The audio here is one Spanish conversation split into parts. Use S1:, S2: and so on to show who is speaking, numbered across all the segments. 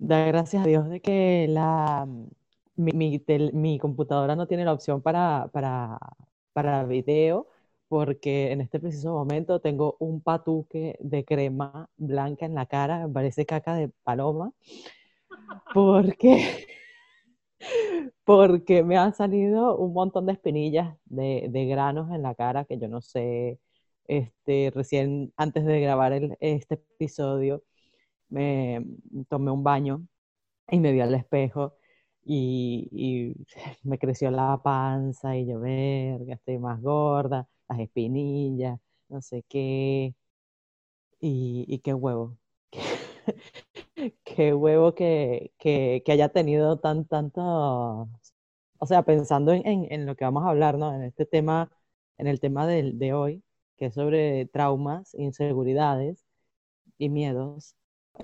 S1: da gracias a Dios de que la, mi, mi, mi computadora no tiene la opción para, para, para video, porque en este preciso momento tengo un patuque de crema blanca en la cara, me parece caca de paloma, porque, porque me han salido un montón de espinillas de, de granos en la cara que yo no sé, este, recién antes de grabar el, este episodio me tomé un baño y me vi al espejo y, me creció la panza y yo, verga, estoy más gorda, las espinillas, no sé qué. Y, qué huevo. qué huevo que, que, haya tenido tan, tanto, o sea, pensando en, en, en, lo que vamos a hablar, ¿no? En este tema, en el tema de, de hoy, que es sobre traumas, inseguridades y miedos,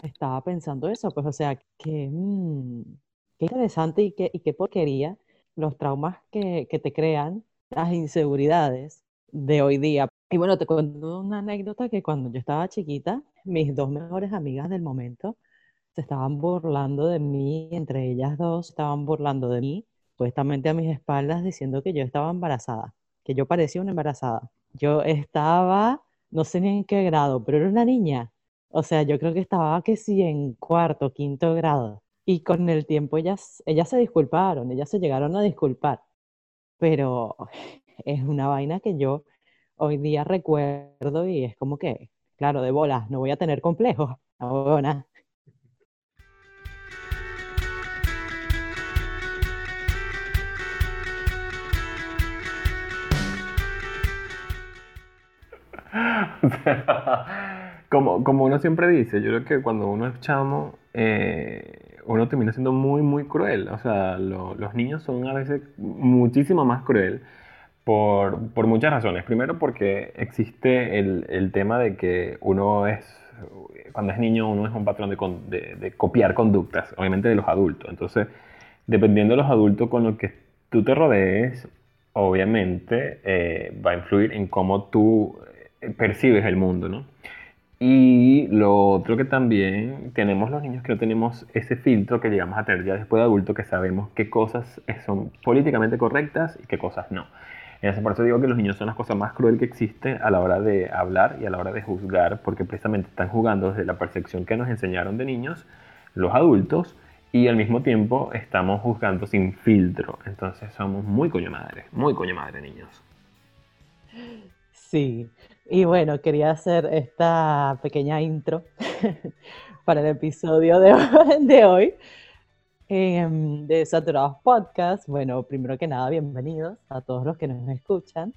S1: estaba pensando eso, pues, o sea, que, mmm, qué interesante y qué, y qué porquería los traumas que, que te crean, las inseguridades de hoy día. Y bueno, te cuento una anécdota que cuando yo estaba chiquita, mis dos mejores amigas del momento se estaban burlando de mí, entre ellas dos estaban burlando de mí, supuestamente a mis espaldas, diciendo que yo estaba embarazada, que yo parecía una embarazada. Yo estaba, no sé ni en qué grado, pero era una niña. O sea, yo creo que estaba que sí en cuarto, quinto grado. Y con el tiempo ellas, ellas se disculparon, ellas se llegaron a disculpar. Pero es una vaina que yo hoy día recuerdo y es como que, claro, de bolas, no voy a tener complejos. No.
S2: como, como uno siempre dice, yo creo que cuando uno es chamo, eh, uno termina siendo muy, muy cruel. O sea, lo, los niños son a veces muchísimo más cruel por, por muchas razones. Primero porque existe el, el, tema de que uno es, cuando es niño, uno es un patrón de, de, de copiar conductas, obviamente de los adultos. Entonces, dependiendo de los adultos con los que tú te rodees, obviamente eh, va a influir en cómo tú percibes el mundo, ¿no? Y lo otro que también tenemos los niños que no tenemos ese filtro que llegamos a tener ya después de adulto, que sabemos qué cosas son políticamente correctas y qué cosas no. Entonces, por eso digo que los niños son las cosas más cruel que existe a la hora de hablar y a la hora de juzgar, porque precisamente están jugando desde la percepción que nos enseñaron de niños, los adultos, y al mismo tiempo estamos juzgando sin filtro. Entonces somos muy coño madre, muy coño madre niños.
S1: Sí, y bueno, quería hacer esta pequeña intro para el episodio de, de hoy eh, de Saturados Podcast. Bueno, primero que nada, bienvenidos a todos los que nos escuchan.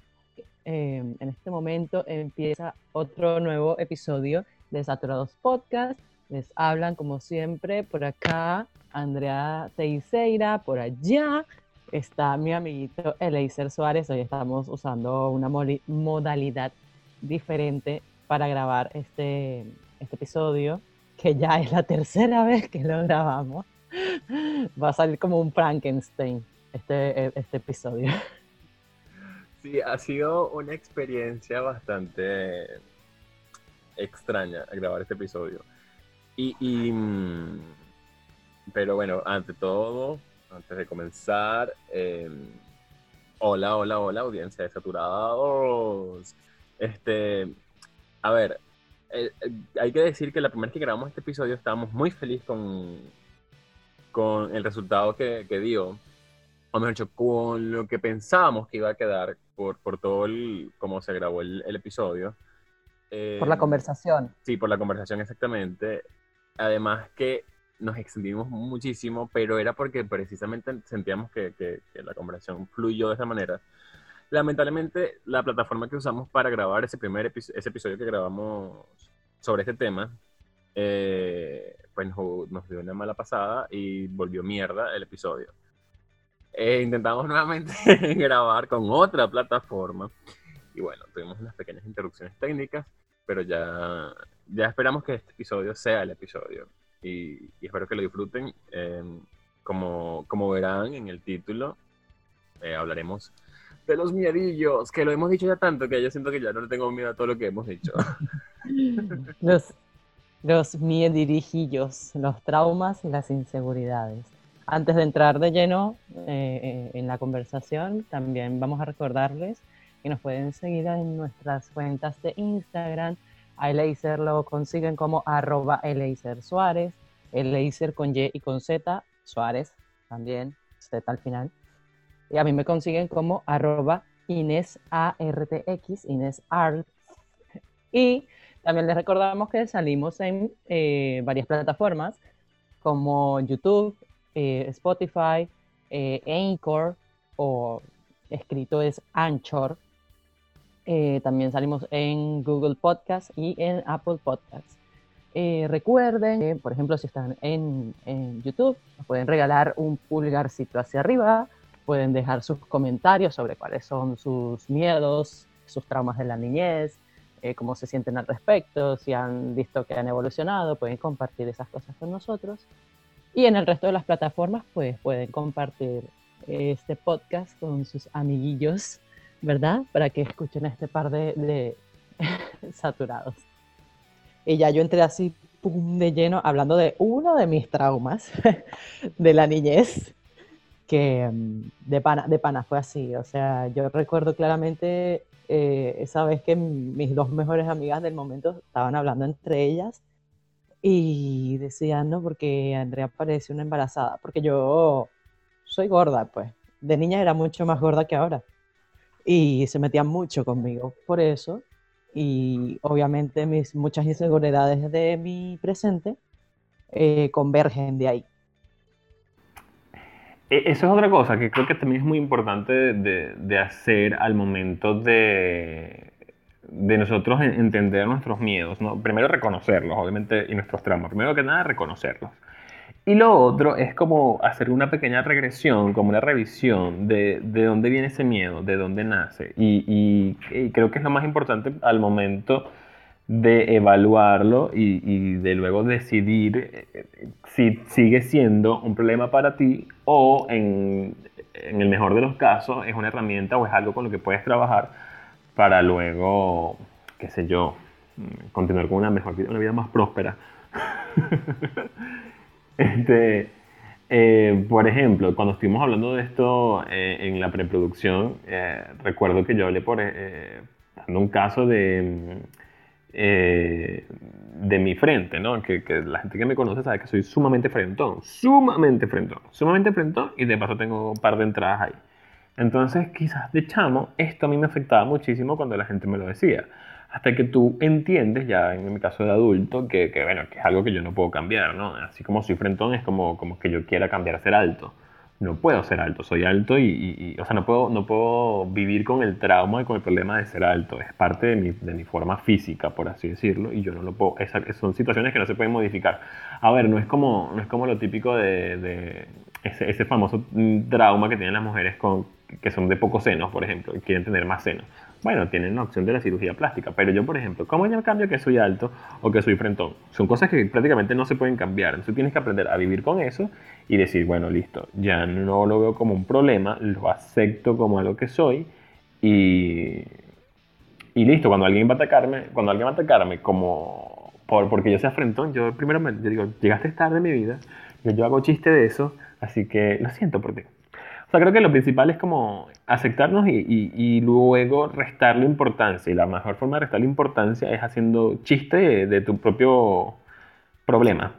S1: Eh, en este momento empieza otro nuevo episodio de Saturados Podcast. Les hablan, como siempre, por acá Andrea Teixeira, por allá está mi amiguito Eleiser Suárez. Hoy estamos usando una modalidad diferente para grabar este, este episodio, que ya es la tercera vez que lo grabamos. Va a salir como un Frankenstein este, este episodio.
S2: Sí, ha sido una experiencia bastante extraña grabar este episodio. Y, y, mm, pero bueno, ante todo, antes de comenzar, eh, hola, hola, hola, audiencia de Saturados. Este, a ver, eh, eh, hay que decir que la primera vez que grabamos este episodio estábamos muy felices con, con el resultado que, que, dio, o mejor dicho, con lo que pensábamos que iba a quedar por, por todo el, cómo se grabó el, el episodio.
S1: Eh, por la conversación.
S2: Sí, por la conversación exactamente. Además que nos extendimos muchísimo, pero era porque precisamente sentíamos que, que, que la conversación fluyó de esa manera lamentablemente la plataforma que usamos para grabar ese primer episodio, ese episodio que grabamos sobre este tema, eh, pues nos, dio una mala pasada y volvió mierda el episodio. Eh, intentamos nuevamente grabar con otra plataforma y bueno, tuvimos unas pequeñas interrupciones técnicas, pero ya, ya esperamos que este episodio sea el episodio y, y espero que lo disfruten. Eh, como, como verán en el título, eh, hablaremos de los miedillos, que lo hemos dicho ya tanto que yo siento que ya no le tengo miedo a todo lo que hemos dicho.
S1: los, los miedirijillos, los traumas y las inseguridades. Antes de entrar de lleno eh, en la conversación, también vamos a recordarles que nos pueden seguir en nuestras cuentas de Instagram. A Eleiser lo consiguen como arroba Eleiser Suárez, Eleiser con Y y con Z, Suárez también, Z al final. Y a mí me consiguen como arroba Inés Inés. Y también les recordamos que salimos en eh, varias plataformas como YouTube, eh, Spotify, eh, Anchor o escrito es Anchor. también salimos en Google Podcast y en Apple Podcast. recuerden que, por ejemplo, si están en, en YouTube, pueden regalar un pulgarcito hacia arriba, pueden dejar sus comentarios sobre cuáles son sus miedos, sus traumas de la niñez, eh, cómo se sienten al respecto, si han visto que han evolucionado, pueden compartir esas cosas con nosotros. Y en el resto de las plataformas, pues pueden compartir este podcast con sus amiguillos, ¿verdad? Para que escuchen este par de, de saturados. Y ya yo entré así, pum, de lleno, hablando de uno de mis traumas de la niñez, que mm, de pana, de pana fue así. O sea, yo recuerdo claramente eh, esa vez que mis dos mejores amigas del momento estaban hablando entre ellas y decían, no, porque Andrea parece una embarazada, porque yo soy gorda, pues. De niña era mucho más gorda que ahora. Y se metían mucho conmigo por eso. Y obviamente mis muchas inseguridades de mi presente eh, convergen de ahí.
S2: E, eso es otra cosa que creo que también es muy importante de, hacer al momento de, de nosotros entender nuestros miedos. ¿no? Primero reconocerlos, obviamente, y nuestros traumas. Primero que nada, reconocerlos. Y lo otro es como hacer una pequeña regresión, como una revisión de, de dónde viene ese miedo, de dónde nace. Y, y, creo que es lo más importante al momento de evaluarlo y, y, de luego decidir eh, si sigue siendo un problema para ti o en, en, el mejor de los casos es una herramienta o es algo con lo que puedes trabajar para luego, qué sé yo, continuar con una mejor vida, una vida más próspera. este, eh, por ejemplo, cuando estuvimos hablando de esto eh, en la preproducción, recuerdo que yo hablé por dando un caso de eh, de mi frente, ¿no? Que, la gente que me conoce sabe que soy sumamente frentón, sumamente frentón, sumamente frentón y de paso tengo un par de entradas ahí. Entonces, quizás de chamo, esto a mí me afectaba muchísimo cuando la gente me lo decía. Hasta que tú entiendes, ya en mi caso de adulto, que, bueno, que es algo que yo no puedo cambiar, ¿no? Así como soy frentón, es como, como que yo quiera cambiar a ser alto no puedo ser alto, soy alto y, o sea, no puedo, no puedo vivir con el trauma y con el problema de ser alto, es parte de mi, de mi forma física, por así decirlo, y yo no lo puedo, son situaciones que no se pueden modificar. A ver, no es como, no es como lo típico de, de ese, ese, famoso trauma que tienen las mujeres con, que son de pocos senos, por ejemplo, y quieren tener más senos bueno, tienen la opción de la cirugía plástica. Pero yo, por ejemplo, ¿cómo yo cambio que soy alto o que soy frentón? Son cosas que prácticamente no se pueden cambiar. Entonces tienes que aprender a vivir con eso y decir, bueno, listo, ya no lo veo como un problema, lo acepto como algo que soy y, y listo. Cuando alguien va a atacarme, cuando alguien va a atacarme como por, porque yo sea frentón, yo primero me yo digo, llegaste tarde en mi vida, yo hago chiste de eso, así que lo siento por ti. O sea, creo que lo principal es como aceptarnos y, y, luego restarle importancia. Y la mejor forma de restarle importancia es haciendo chiste de, tu propio problema.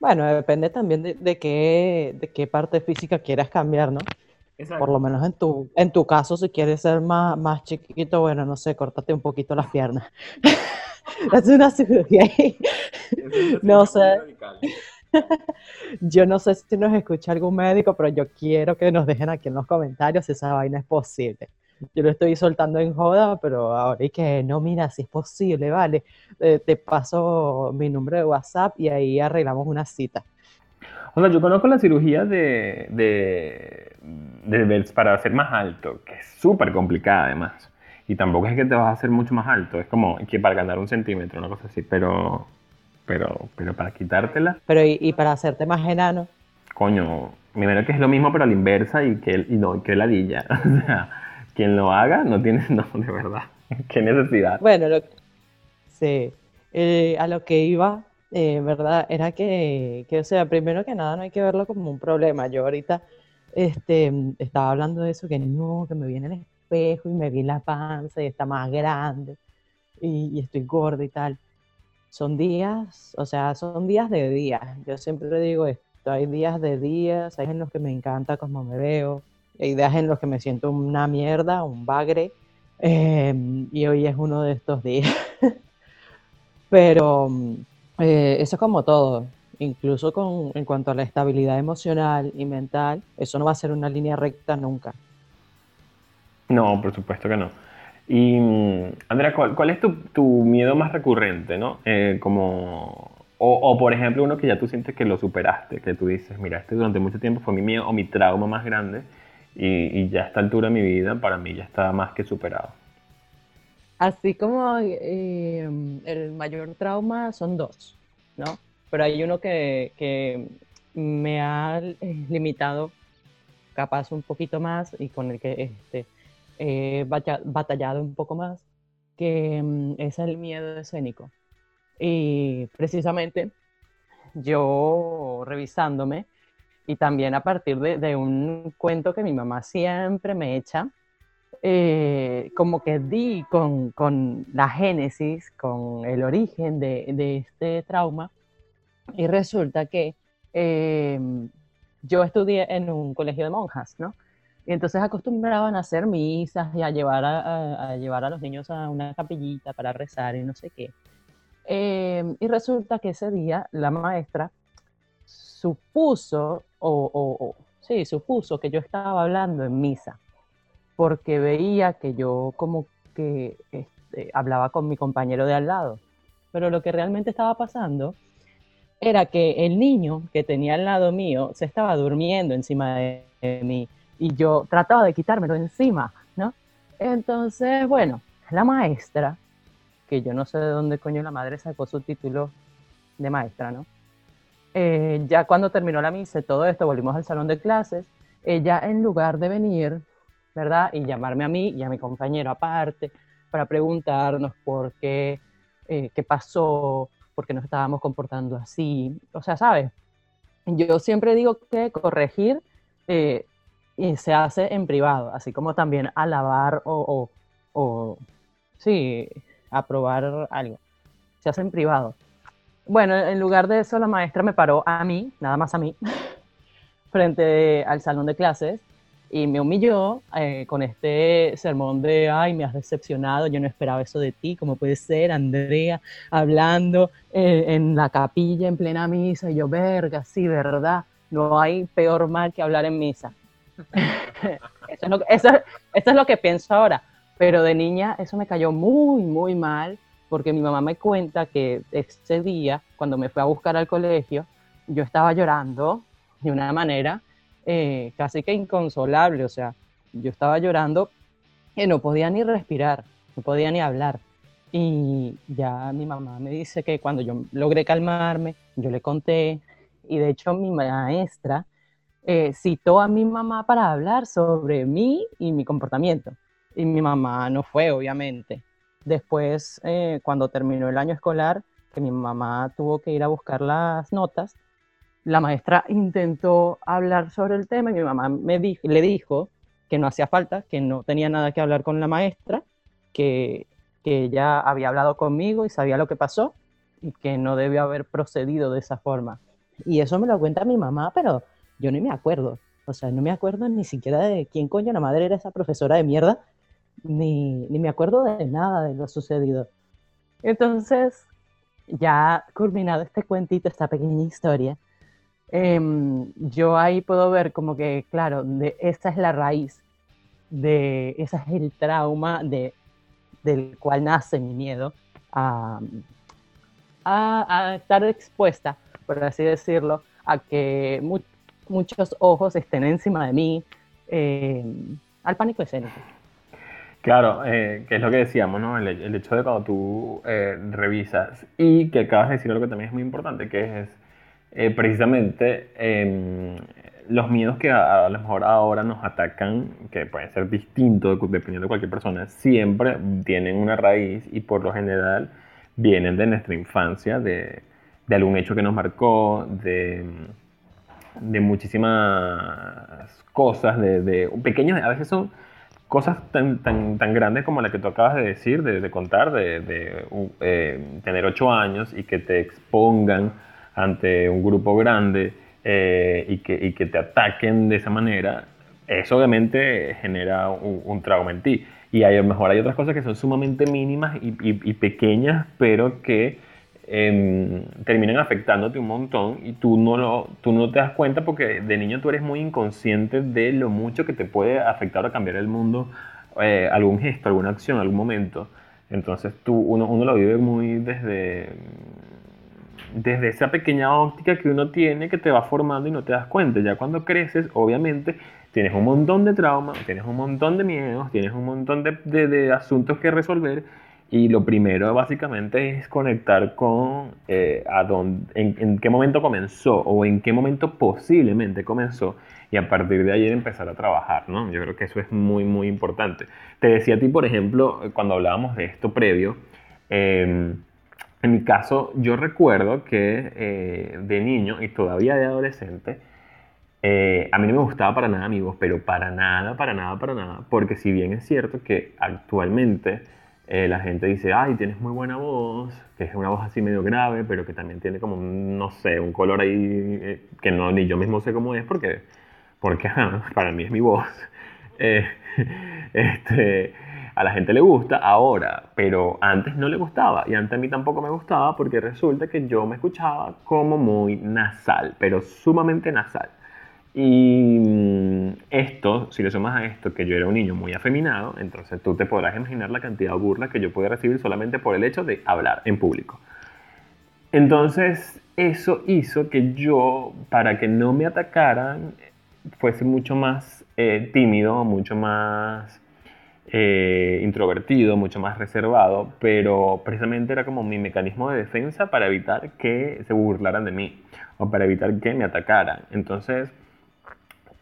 S1: Bueno, depende también de, de, qué, de qué parte física quieras cambiar, ¿no? Por lo menos en tu, en tu caso, si quieres ser más, más chiquito, bueno, no sé, córtate un poquito las piernas. es una cirugía. no sé. Yo no sé si nos escucha algún médico, pero yo quiero que nos dejen aquí en los comentarios si esa vaina es posible. Yo lo estoy soltando en joda, pero ahora y que no, mira, si es posible, vale. Eh, te paso mi número de WhatsApp y ahí arreglamos una cita.
S2: O sea, yo conozco la cirugía de, de, de, para hacer más alto, que es súper complicada además. Y tampoco es que te vas a hacer mucho más alto, es como que para ganar un centímetro, una cosa así, pero pero, pero para quitártela.
S1: Pero ¿y, para hacerte más enano?
S2: Coño, primero que es lo mismo pero a la inversa y que, y no, que ladilla. O sea, quien lo haga no tiene, no, de verdad. Qué necesidad.
S1: Bueno, lo, este, eh, a lo que iba, eh, ¿verdad? Era que, que, o sea, primero que nada no hay que verlo como un problema. Yo ahorita este, estaba hablando de eso, que no, que me viene el espejo y me vi la panza y está más grande y, y estoy gorda y tal. Son días, o sea, son días de días. Yo siempre digo esto, hay días de días, hay en los que me encanta cómo me veo, hay días en los que me siento una mierda, un bagre, em, y hoy es uno de estos días. Pero eh, eso es como todo, incluso con, en cuanto a la estabilidad emocional y mental, eso no va a ser una línea recta nunca.
S2: No, por supuesto que no. Y Andrea, ¿cuál, es tu, miedo más recurrente, no? Eh, como, o, por ejemplo, uno que ya tú sientes que lo superaste, que tú dices, mira, este durante mucho tiempo fue mi miedo o mi trauma más grande y, ya a esta altura de mi vida para mí ya está más que superado.
S1: Así como eh, el mayor trauma son dos, ¿no? Pero hay uno que, que me ha eh, limitado capaz un poquito más y con el que este, he batallado un poco más, que mm, es el miedo escénico. Y precisamente yo revisándome y también a partir de, un cuento que mi mamá siempre me echa, eh, como que di con, con, la génesis, con el origen de, de este trauma, y resulta que em, yo estudié en un colegio de monjas, ¿no? Y entonces acostumbraban a hacer misas y a llevar a, llevar a los niños a una capillita para rezar y no sé qué. Em, y resulta que ese día la maestra supuso, o, sí, supuso que yo estaba hablando en misa, porque veía que yo como que este, hablaba con mi compañero de al lado. Pero lo que realmente estaba pasando era que el niño que tenía al lado mío se estaba durmiendo encima de mí y yo trataba de quitármelo encima, ¿no? Entonces, bueno, la maestra, que yo no sé de dónde coño la madre sacó su título de maestra, ¿no? Eh, ya cuando terminó la misa todo esto, volvimos al salón de clases, ella en lugar de venir, ¿verdad? Y llamarme a mí y a mi compañero aparte para preguntarnos por qué, eh, qué pasó, porque nos estábamos comportando así. O sea, ¿sabes? Yo siempre digo que corregir eh, se hace en privado, así como también alabar o, o, o, sí, aprobar algo. Se hace en privado. Bueno, en lugar de eso, la maestra me paró a mí, nada más a mí, frente al salón de clases y me humilló eh, con este sermón de, ay, me has decepcionado, yo no esperaba eso de ti, ¿cómo puede ser, Andrea, hablando eh, en la capilla en plena misa? Y yo, verga, sí, ¿verdad? No hay peor mal que hablar en misa. eso, es lo, que pienso ahora. Pero de niña eso me cayó muy, muy mal, porque mi mamá me cuenta que ese día, cuando me fue a buscar al colegio, yo estaba llorando de una manera eh, casi que inconsolable, o sea, yo estaba llorando y no podía ni respirar, no podía ni hablar. Y ya mi mamá me dice que cuando yo logré calmarme, yo le conté, y de hecho mi maestra eh, citó a mi mamá para hablar sobre mí y mi comportamiento. Y mi mamá no fue, obviamente. Después, eh, cuando terminó el año escolar, que mi mamá tuvo que ir a buscar las notas, la maestra intentó hablar sobre el tema y mi mamá me le dijo que no hacía falta, que no tenía nada que hablar con la maestra, que, que ella había hablado conmigo y sabía lo que pasó y que no debió haber procedido de esa forma. Y eso me lo cuenta mi mamá, pero yo ni me acuerdo. O sea, no me acuerdo ni siquiera de quién coño la madre era esa profesora de mierda, ni, ni me acuerdo de nada de lo sucedido. Entonces, ya culminado este cuentito, esta pequeña historia, Em, yo ahí puedo ver como que, claro, de, esa es la raíz, de ese es el trauma de, del cual nace mi miedo a, a, estar expuesta, por así decirlo, a que muchos ojos estén encima de mí, em, al pánico escénico.
S2: Claro, eh, que es lo que decíamos, ¿no? El, el hecho de cuando tú eh, revisas y que acabas de decir algo que también es muy importante, que es eh, precisamente em, los miedos que a, lo mejor ahora nos atacan, que pueden ser distintos dependiendo de cualquier persona, siempre tienen una raíz y por lo general vienen de nuestra infancia, de, de algún hecho que nos marcó, de, de muchísimas cosas, de, de a veces son cosas tan, tan, tan grandes como la que tú acabas de decir, de, contar, de, de eh, tener ocho años y que te expongan ante un grupo grande eh, y, que, y, que, te ataquen de esa manera, eso obviamente genera un, trauma en ti. Y a lo mejor hay otras cosas que son sumamente mínimas y, y pequeñas, pero que eh, terminan afectándote un montón y tú no, lo, tú no te das cuenta porque de niño tú eres muy inconsciente de lo mucho que te puede afectar o cambiar el mundo, eh, algún gesto, alguna acción, algún momento. Entonces tú, uno, uno lo vive muy desde, desde esa pequeña óptica que uno tiene que te va formando y no te das cuenta. Ya cuando creces, obviamente, tienes un montón de traumas, tienes un montón de miedos, tienes un montón de, de, de asuntos que resolver y lo primero básicamente es conectar con eh, a dónde, en, qué momento comenzó o en qué momento posiblemente comenzó y a partir de ahí empezar a trabajar, ¿no? Yo creo que eso es muy, muy importante. Te decía a ti, por ejemplo, cuando hablábamos de esto previo, em, en mi caso yo recuerdo que eh, de niño y todavía de adolescente, eh, a mí no me gustaba para nada amigos, pero para nada, para nada, para nada, porque si bien es cierto que actualmente eh, la gente dice, ay, tienes muy buena voz, que es una voz así medio grave, pero que también tiene como, no sé, un color ahí eh, que no, ni yo mismo sé cómo es, porque, porque para mí es mi voz. Eh, este, a la gente le gusta ahora, pero antes no le gustaba y antes a mí tampoco me gustaba porque resulta que yo me escuchaba como muy nasal, pero sumamente nasal. Y mm, esto, si le sumas a esto que yo era un niño muy afeminado, entonces tú te podrás imaginar la cantidad de burlas que yo podía recibir solamente por el hecho de hablar en público. Entonces, eso hizo que yo, para que no me atacaran, fuese mucho más eh, tímido, mucho más eh, introvertido, mucho más reservado, pero precisamente era como mi mecanismo de defensa para evitar que se burlaran de mí o para evitar que me atacaran. Entonces,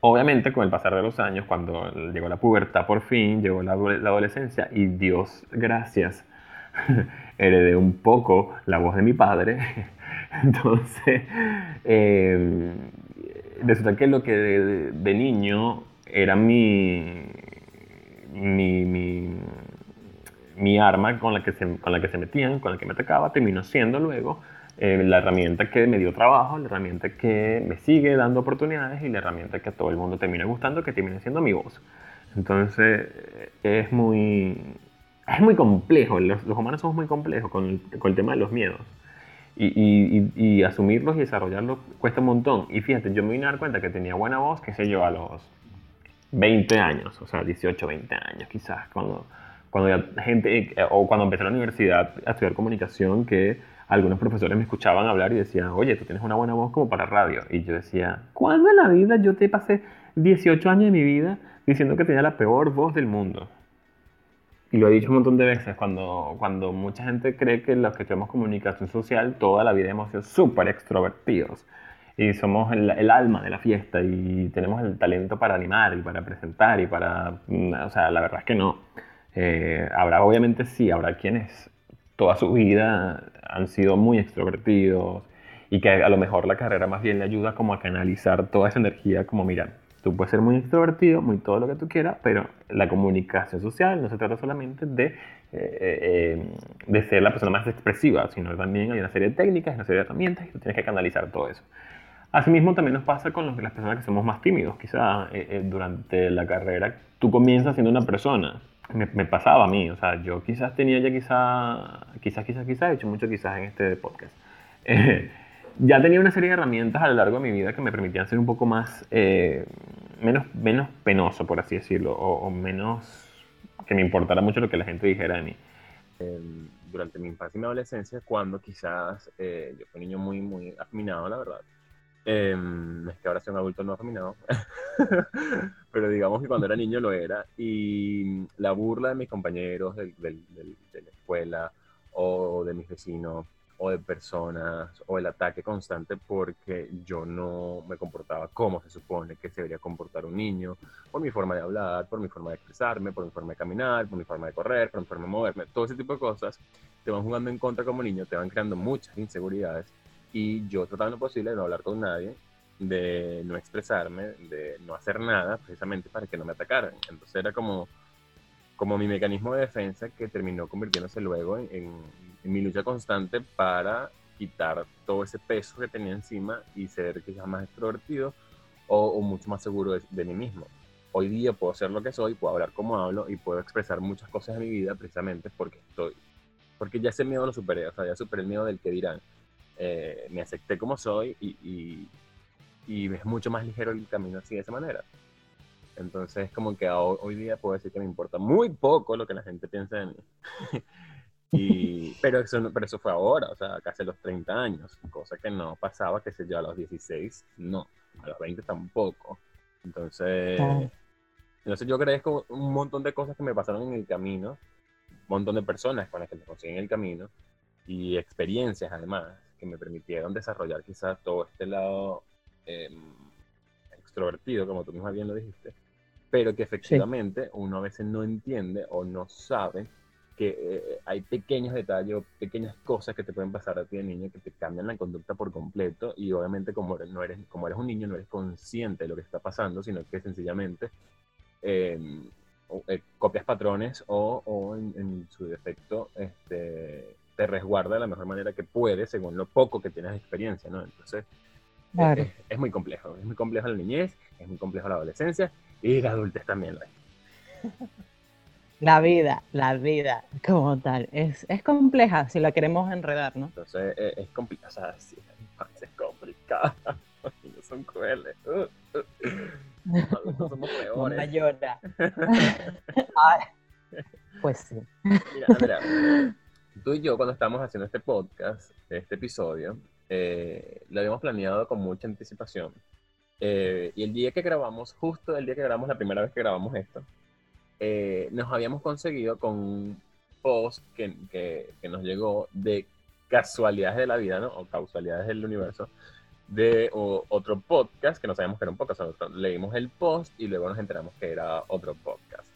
S2: Obviamente, con el pasar de los años, cuando llegó la pubertad por fin, llegó la, adolescencia y Dios gracias, heredé un poco la voz de mi padre. Entonces, eh, resulta que lo que de, niño era mi, mi, mi, arma con la, que se, con la que se metían, con la que me atacaba, terminó siendo luego eh, la herramienta que me dio trabajo, la herramienta que me sigue dando oportunidades y la herramienta que a todo el mundo termina gustando, que termina siendo mi voz. Entonces es muy, es muy complejo, los, humanos somos muy complejos con el, con el, tema de los miedos. Y, y, y, asumirlos y desarrollarlos cuesta un montón. Y fíjate, yo me vine a dar cuenta que tenía buena voz, qué sé yo, a los 20 años, o sea, 18, 20 años quizás, cuando, cuando ya gente, eh, o cuando empecé la universidad a estudiar comunicación, que algunos profesores me escuchaban hablar y decían, oye, tú tienes una buena voz como para radio. Y yo decía, ¿cuándo en la vida yo te pasé 18 años de mi vida diciendo que tenía la peor voz del mundo? Y lo he dicho un montón de veces, cuando, cuando mucha gente cree que los que tenemos comunicación social toda la vida hemos sido súper extrovertidos y somos el, el, alma de la fiesta y tenemos el talento para animar y para presentar y para... Mm, o sea, la verdad es que no. Eh, habrá, obviamente sí, habrá quienes toda su vida han sido muy extrovertidos y que a lo mejor la carrera más bien le ayuda como a canalizar toda esa energía como mira, tú puedes ser muy extrovertido, muy todo lo que tú quieras, pero la comunicación social no se trata solamente de, eh, eh, de ser la persona más expresiva, sino también hay una serie de técnicas, una serie de herramientas y tú tienes que canalizar todo eso. Asimismo, también nos pasa con las personas que somos más tímidos. Quizá eh, durante la carrera tú comienzas siendo una persona me, pasaba a mí, o sea, yo quizás tenía ya quizás, quizás, quizás, quizás, he hecho mucho quizás en este podcast. Eh, ya tenía una serie de herramientas a lo largo de mi vida que me permitían ser un poco más, eh, menos, menos penoso, por así decirlo, o, menos que me importara mucho lo que la gente dijera de mí. Em, durante mi infancia y mi adolescencia, cuando quizás eh, yo fui un niño muy, muy afeminado, la verdad, eh, es que ahora soy un adulto no afeminado, pero digamos que cuando era niño lo era. Y la burla de mis compañeros de, la escuela o de mis vecinos o de personas o el ataque constante porque yo no me comportaba como se supone que se debería comportar un niño, por mi forma de hablar, por mi forma de expresarme, por mi forma de caminar, por mi forma de correr, por mi forma de moverme, todo ese tipo de cosas te van jugando en contra como niño, te van creando muchas inseguridades y yo tratando posible de no hablar con nadie, de no expresarme, de no hacer nada precisamente para que no me atacaran. Entonces era como como mi mecanismo de defensa que terminó convirtiéndose luego en, mi lucha constante para quitar todo ese peso que tenía encima y ser quizás más extrovertido o, mucho más seguro de, mí mismo. Hoy día puedo ser lo que soy, puedo hablar como hablo y puedo expresar muchas cosas de mi vida precisamente porque estoy, porque ya ese miedo lo superé, o sea, ya superé el miedo del que dirán. Eh, me acepté como soy y, y, y es mucho más ligero el camino así de esa manera. Entonces, como que hoy día puedo decir que me importa muy poco lo que la gente piensa de mí. y, pero, eso, pero eso fue ahora, o sea, casi a los 30 años, cosa que no pasaba, que se yo, a los 16, no, a los 20 tampoco. Entonces, entonces yo agradezco un montón de cosas que me pasaron en el camino, un montón de personas con las que me conseguí en el camino y experiencias además que me permitieron desarrollar quizás todo este lado em, extrovertido, como tú misma bien lo dijiste, pero que efectivamente uno a veces no entiende o no sabe que eh, hay pequeños detalles o pequeñas cosas que te pueden pasar a ti de niño que te cambian la conducta por completo y obviamente como eres, no eres, como eres un niño no eres consciente de lo que está pasando, sino que sencillamente em, eh, copias patrones o, o en, su defecto este, te resguarda de la mejor manera que puedes según lo poco que tienes de experiencia, ¿no? Entonces, es, muy complejo, es muy complejo la niñez, es muy complejo la adolescencia y la adultez también lo es.
S1: La vida, la vida como tal, es, es compleja si la queremos enredar, ¿no?
S2: Entonces es, es complicada, o sea, sí, es complicada, los niños son crueles. Uh, uh. Nosotros somos peores.
S1: llora. pues sí.
S2: Mira, mira, tú y yo cuando estamos haciendo este podcast, este episodio, eh, lo habíamos planeado con mucha anticipación. Eh, y el día que grabamos, justo el día que grabamos, la primera vez que grabamos esto, eh, nos habíamos conseguido con un post que, que, nos llegó de casualidades de la vida, ¿no? O causalidades del universo, de otro podcast, que no sabíamos que era un podcast, leímos el post y luego nos enteramos que era otro podcast.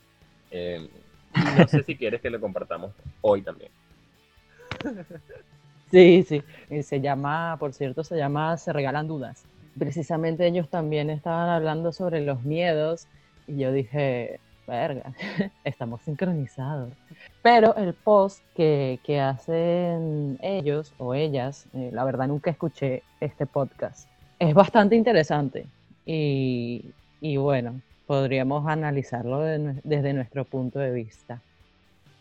S2: no sé si quieres que lo compartamos hoy también.
S1: Sí, sí. Se llama, por cierto, se llama Se Regalan Dudas. Precisamente ellos también estaban hablando sobre los miedos y yo dije, verga, estamos sincronizados. Pero el post que, que hacen ellos o ellas, eh, la verdad nunca escuché este podcast. Es bastante interesante y, y bueno, podríamos analizarlo desde nuestro punto de vista.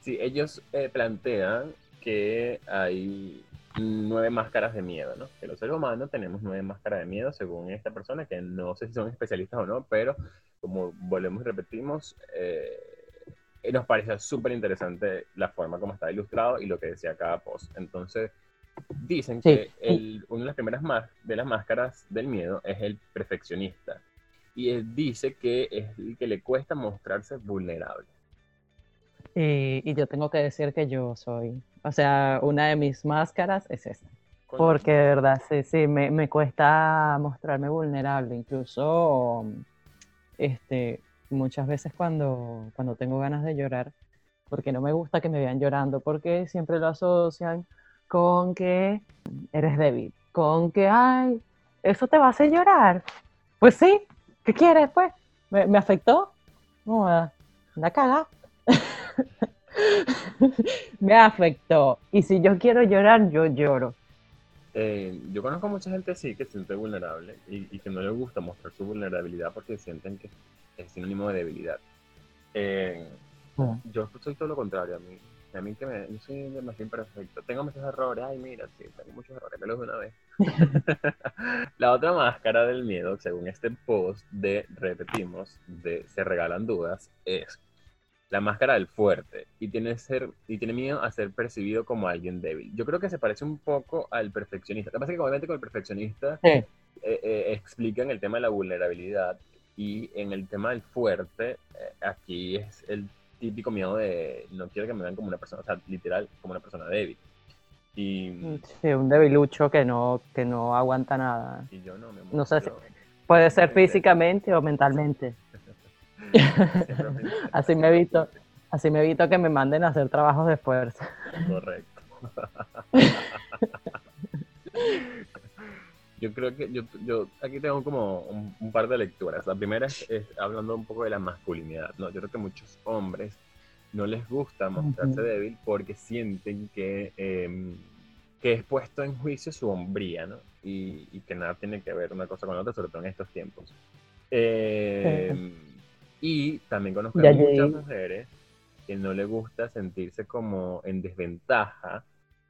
S2: Sí, ellos eh, plantean que hay nueve máscaras de miedo, ¿no? Que los seres humanos tenemos nueve máscaras de miedo, según esta persona, que no sé si son especialistas o no, pero como volvemos y repetimos, eh, nos parece súper interesante la forma como está ilustrado y lo que decía cada post. Entonces, dicen que una de las primeras más, de las máscaras del miedo es el perfeccionista. Y él dice que es el que le cuesta mostrarse vulnerable.
S1: Y, yo tengo que decir que yo soy, o sea, una de mis máscaras es esta. Porque de verdad, sí, sí, me, me, cuesta mostrarme vulnerable. Incluso, este, muchas veces cuando, cuando tengo ganas de llorar, porque no me gusta que me vean llorando, porque siempre lo asocian con que eres débil, con que, ay, eso te va a hacer llorar. Pues sí, ¿qué quieres? Pues, me, me afectó. No, la caga. me afectó. Y si yo quiero llorar, yo lloro.
S2: Eh, yo conozco mucha gente sí que se siente vulnerable y, que no le gusta mostrar su vulnerabilidad porque sienten que es sinónimo de debilidad. Eh, ah. Yo soy todo lo contrario a mí. A mí que me, yo soy demasiado imperfecto. Tengo muchos errores. Ay, mira, sí, tengo muchos errores. Me los de una vez. la otra máscara del miedo, según este post de, repetimos, de Se Regalan Dudas, es la máscara del fuerte y tiene, ser, y tiene miedo a ser percibido como alguien débil. Yo creo que se parece un poco al perfeccionista. Lo que pasa es que obviamente con el perfeccionista eh, eh, explican el tema de la vulnerabilidad y en el tema del fuerte, eh, aquí es el típico miedo de no quiero que me vean como una persona, o sea, literal, como una persona débil. Y,
S1: Sí, un debilucho que no, que no aguanta nada.
S2: y yo no, amor.
S1: No sé si- Puede ser físicamente o mentalmente. Así me evito, así me evito que me manden a hacer trabajos de fuerza.
S2: Correcto. Yo creo que yo, yo aquí tengo como un, un par de lecturas. La primera es, es hablando un poco de la masculinidad. ¿no? Yo creo que muchos hombres no les gusta mostrarse débil porque sienten que, eh, que es puesto en juicio su hombría, ¿no? Y, y que nada tiene que ver una cosa con la otra, sobre todo en estos tiempos. Eh, y también conozco a
S1: Ya
S2: muchas
S1: llegué.
S2: mujeres que no les gusta sentirse como en desventaja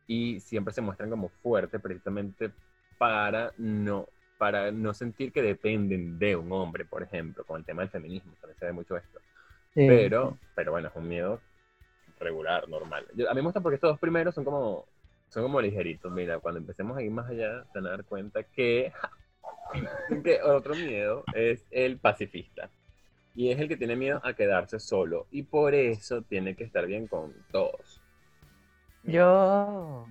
S2: y siempre se muestran como fuertes precisamente para no, para no sentir que dependen de un hombre, por ejemplo, con el tema del feminismo, también se ve mucho esto.
S1: Sí,
S2: Pero, pero bueno, es un miedo regular, normal. Yo- a mí me gusta porque estos dos primeros son como, son como ligeritos. Mira, cuando empecemos a ir más allá, se van a dar cuenta que, que otro miedo es el pacifista. Y es el que tiene miedo a quedarse solo. Y por eso tiene que estar bien con todos.
S1: Yo,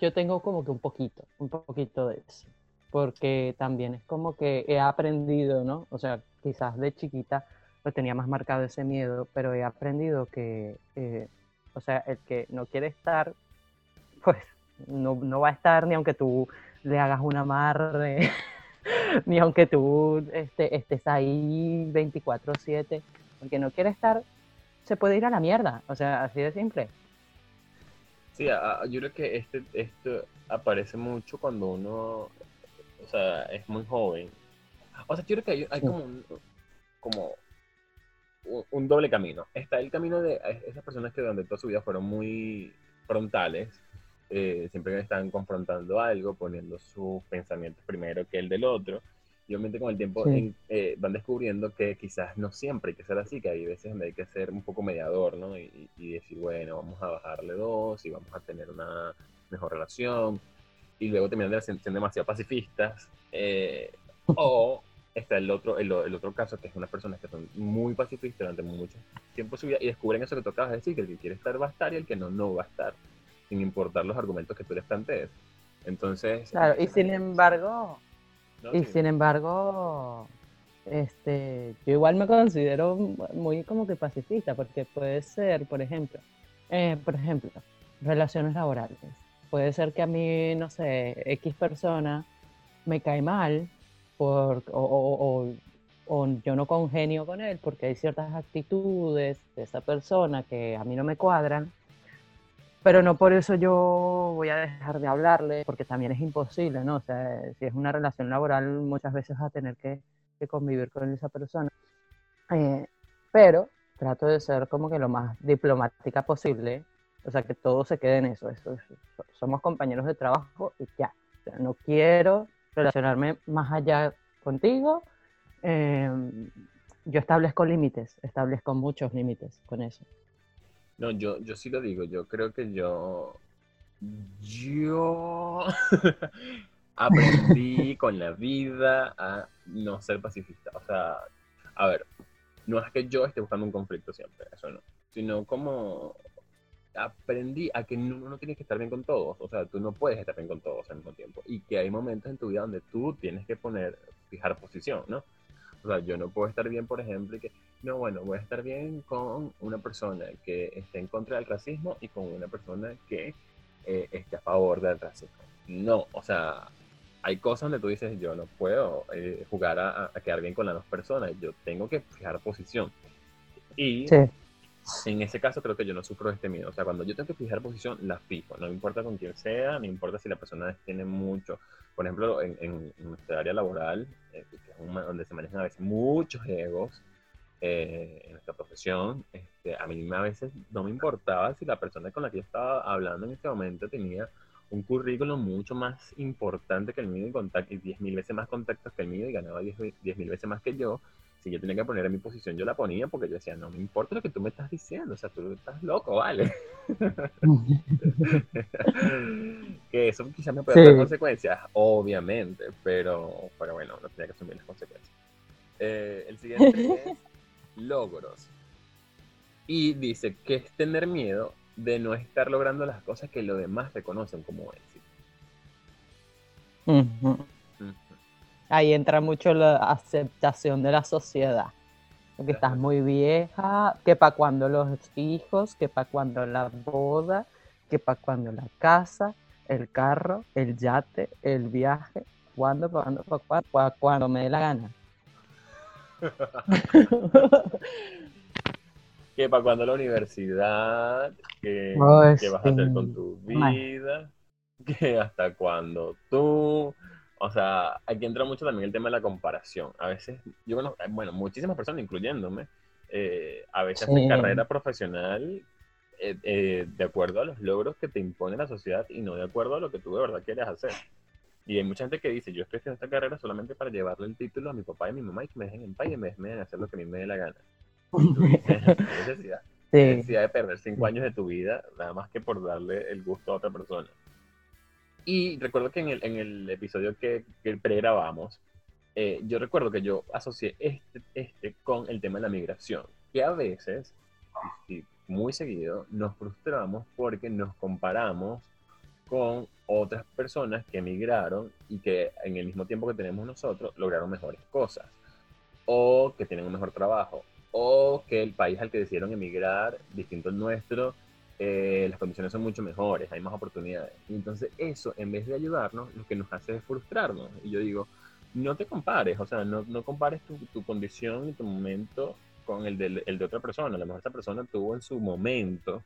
S1: yo tengo como que un poquito, un poquito de eso, porque también es como que he aprendido, ¿no? O sea, quizás de chiquita lo tenía más marcado ese miedo, pero he aprendido que, eh, o sea, el que no quiere estar, pues no, no va a estar ni aunque tú le hagas un amarre, ni aunque tú este, estés ahí 24/7, el que no quiere estar se puede ir a la mierda, o sea, así de simple.
S2: Sí, a- yo creo que este, esto aparece mucho cuando uno, o sea, es muy joven. O sea, yo creo que hay, hay como un, como un doble camino. Está el camino de esas personas que durante toda su vida fueron muy frontales, eh, siempre están confrontando algo, poniendo sus pensamientos primero que el del otro. Y obviamente con el tiempo
S1: Sí.
S2: en- eh, van descubriendo que quizás no siempre hay que ser así, que hay veces donde hay que ser un poco mediador, ¿no? Y, y- decir, bueno, vamos a bajarle dos y vamos a tener una mejor relación. Y luego terminan de ser demasiado pacifistas. eh, o está el otro, el, el otro caso, que es unas personas que son muy pacifistas durante mucho tiempo de su vida y descubren eso que tú acabas de decir, que el que quiere estar va a estar y el que no, no va a estar, sin importar los argumentos que tú les plantees. Entonces...
S1: Claro, y sin embargo,
S2: no,
S1: y
S2: sí.
S1: sin embargo, este, yo igual me considero muy como que pacifista, porque puede ser, por ejemplo, eh, por ejemplo, relaciones laborales. Puede ser que a mí, no sé, X persona me cae mal por, o, o- o- o yo no congenio con él porque hay ciertas actitudes de esa persona que a mí no me cuadran, pero no por eso yo voy a dejar de hablarle, porque también es imposible, ¿no? O sea, si es una relación laboral, muchas veces vas a tener que, que convivir con esa persona. Eh, pero trato de ser como que lo más diplomática posible, o sea, que todo se quede en eso. Somos compañeros de trabajo y ya. No quiero relacionarme más allá contigo. eh, yo establezco límites, establezco muchos límites con eso.
S2: No, yo, yo sí lo digo, yo creo que yo, yo aprendí con la vida a no ser pacifista. O sea, a ver, no es que yo esté buscando un conflicto siempre, eso no, sino como aprendí a que no- uno tiene que estar bien con todos, o sea, tú no puedes estar bien con todos al mismo tiempo y que hay momentos en tu vida donde tú tienes que poner, fijar posición, ¿no? O sea, yo no puedo estar bien, por ejemplo, y que, no, bueno, voy a estar bien con una persona que esté en contra del racismo y con una persona que eh, esté a favor del racismo. No, o sea, hay cosas donde tú dices, yo no puedo eh, jugar a, a quedar bien con las dos personas, yo tengo que fijar posición. Y
S1: Sí,
S2: en ese caso creo que yo no sufro este miedo. O sea, cuando yo tengo que fijar posición, la fijo. No me importa con quién sea, no importa si la persona tiene mucho. Por ejemplo, en, en nuestra área laboral, eh, que es una- donde se manejan a veces muchos egos eh, en nuestra profesión, este, a mí a veces no me importaba si la persona con la que yo estaba hablando en ese momento tenía un currículum mucho más importante que el mío y, contact- y 10.000 veces más contactos que el mío y ganaba 10.000 veces más que yo si yo tenía que poner en mi posición, yo la ponía porque yo decía, no me importa lo que tú me estás diciendo, o sea, tú estás loco, ¿vale? que eso quizás me puede
S1: Sí.
S2: traer consecuencias, obviamente, pero, pero bueno, no tenía que asumir las consecuencias. Eh, el siguiente es logros. Y dice que es tener miedo de no estar logrando las cosas que los demás reconocen como éxito.
S1: Ahí entra mucho la aceptación de la sociedad. Que estás muy vieja, que para cuando los hijos, que para cuando la boda, que para cuando la casa, el carro, el yate, el viaje, cuando, cuando, cuando, cuando me dé la gana.
S2: que para cuando la universidad, que, vas a hacer con tu vida, que hasta cuando tú, o sea, aquí entra mucho también el tema de la comparación. A veces, yo bueno, muchísimas personas, incluyéndome, eh, a veces hacen carrera profesional eh, eh, de acuerdo a los logros que te impone la sociedad y no de acuerdo a lo que tú de verdad quieres hacer. Y hay mucha gente que dice, yo estoy haciendo esta carrera solamente para llevarle el título a mi papá y a mi mamá y que me dejen en paz y me dejen hacer lo que a mí me dé la gana. necesidad, necesidad de perder cinco años de tu vida nada más que por darle el gusto a otra persona. Y recuerdo que en el, en el episodio que, que pregrabamos, eh, yo recuerdo que yo asocié este, este con el tema de la migración, que a veces, y muy seguido, nos frustramos porque nos comparamos con otras personas que emigraron y que en el mismo tiempo que tenemos nosotros lograron mejores cosas, o que tienen un mejor trabajo, o que el país al que decidieron emigrar, distinto al nuestro, eh, las condiciones son mucho mejores, hay más oportunidades. Y entonces eso, en vez de ayudarnos, lo que nos hace es frustrarnos. Y yo digo, no te compares, o sea, no, no compares tu, tu, condición y tu momento con el de, el de otra persona. A lo mejor esa persona tuvo en su momento